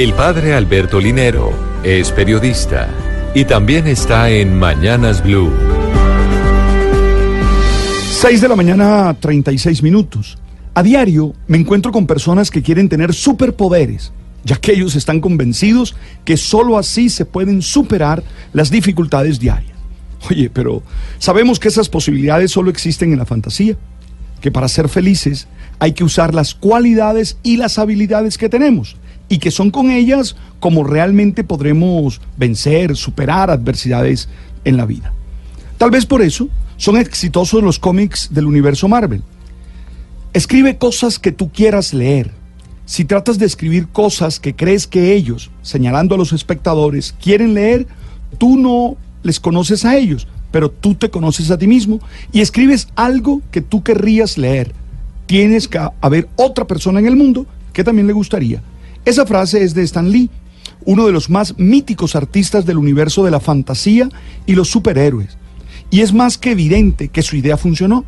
El padre Alberto Linero es periodista y también está en Mañanas Blue. 6 de la mañana, 36 minutos. A diario me encuentro con personas que quieren tener superpoderes, ya que ellos están convencidos que sólo así se pueden superar las dificultades diarias. Oye, pero sabemos que esas posibilidades solo existen en la fantasía, que para ser felices hay que usar las cualidades y las habilidades que tenemos y que son con ellas como realmente podremos vencer, superar adversidades en la vida. Tal vez por eso son exitosos los cómics del universo Marvel. Escribe cosas que tú quieras leer. Si tratas de escribir cosas que crees que ellos, señalando a los espectadores, quieren leer, tú no les conoces a ellos, pero tú te conoces a ti mismo y escribes algo que tú querrías leer. Tienes que haber otra persona en el mundo que también le gustaría. Esa frase es de Stan Lee, uno de los más míticos artistas del universo de la fantasía y los superhéroes. Y es más que evidente que su idea funcionó,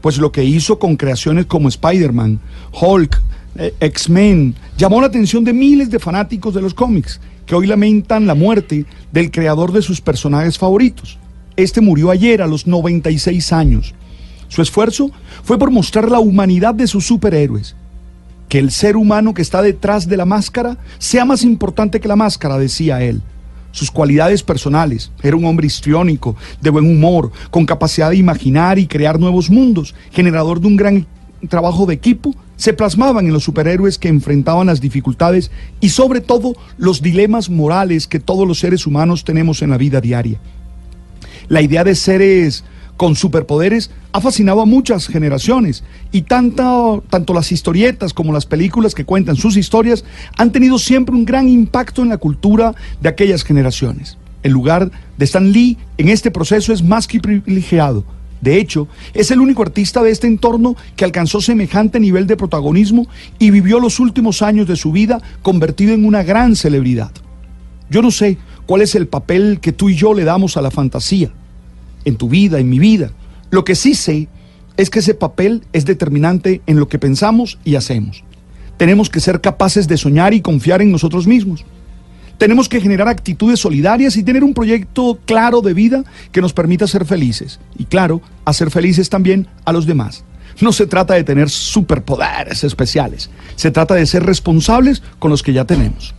pues lo que hizo con creaciones como Spider-Man, Hulk, eh, X-Men, llamó la atención de miles de fanáticos de los cómics, que hoy lamentan la muerte del creador de sus personajes favoritos. Este murió ayer a los 96 años. Su esfuerzo fue por mostrar la humanidad de sus superhéroes que el ser humano que está detrás de la máscara sea más importante que la máscara, decía él. Sus cualidades personales, era un hombre histriónico, de buen humor, con capacidad de imaginar y crear nuevos mundos, generador de un gran trabajo de equipo, se plasmaban en los superhéroes que enfrentaban las dificultades y sobre todo los dilemas morales que todos los seres humanos tenemos en la vida diaria. La idea de seres con superpoderes ha fascinado a muchas generaciones y tanto, tanto las historietas como las películas que cuentan sus historias han tenido siempre un gran impacto en la cultura de aquellas generaciones. El lugar de Stan Lee en este proceso es más que privilegiado. De hecho, es el único artista de este entorno que alcanzó semejante nivel de protagonismo y vivió los últimos años de su vida convertido en una gran celebridad. Yo no sé cuál es el papel que tú y yo le damos a la fantasía en tu vida, en mi vida. Lo que sí sé es que ese papel es determinante en lo que pensamos y hacemos. Tenemos que ser capaces de soñar y confiar en nosotros mismos. Tenemos que generar actitudes solidarias y tener un proyecto claro de vida que nos permita ser felices. Y claro, hacer felices también a los demás. No se trata de tener superpoderes especiales, se trata de ser responsables con los que ya tenemos.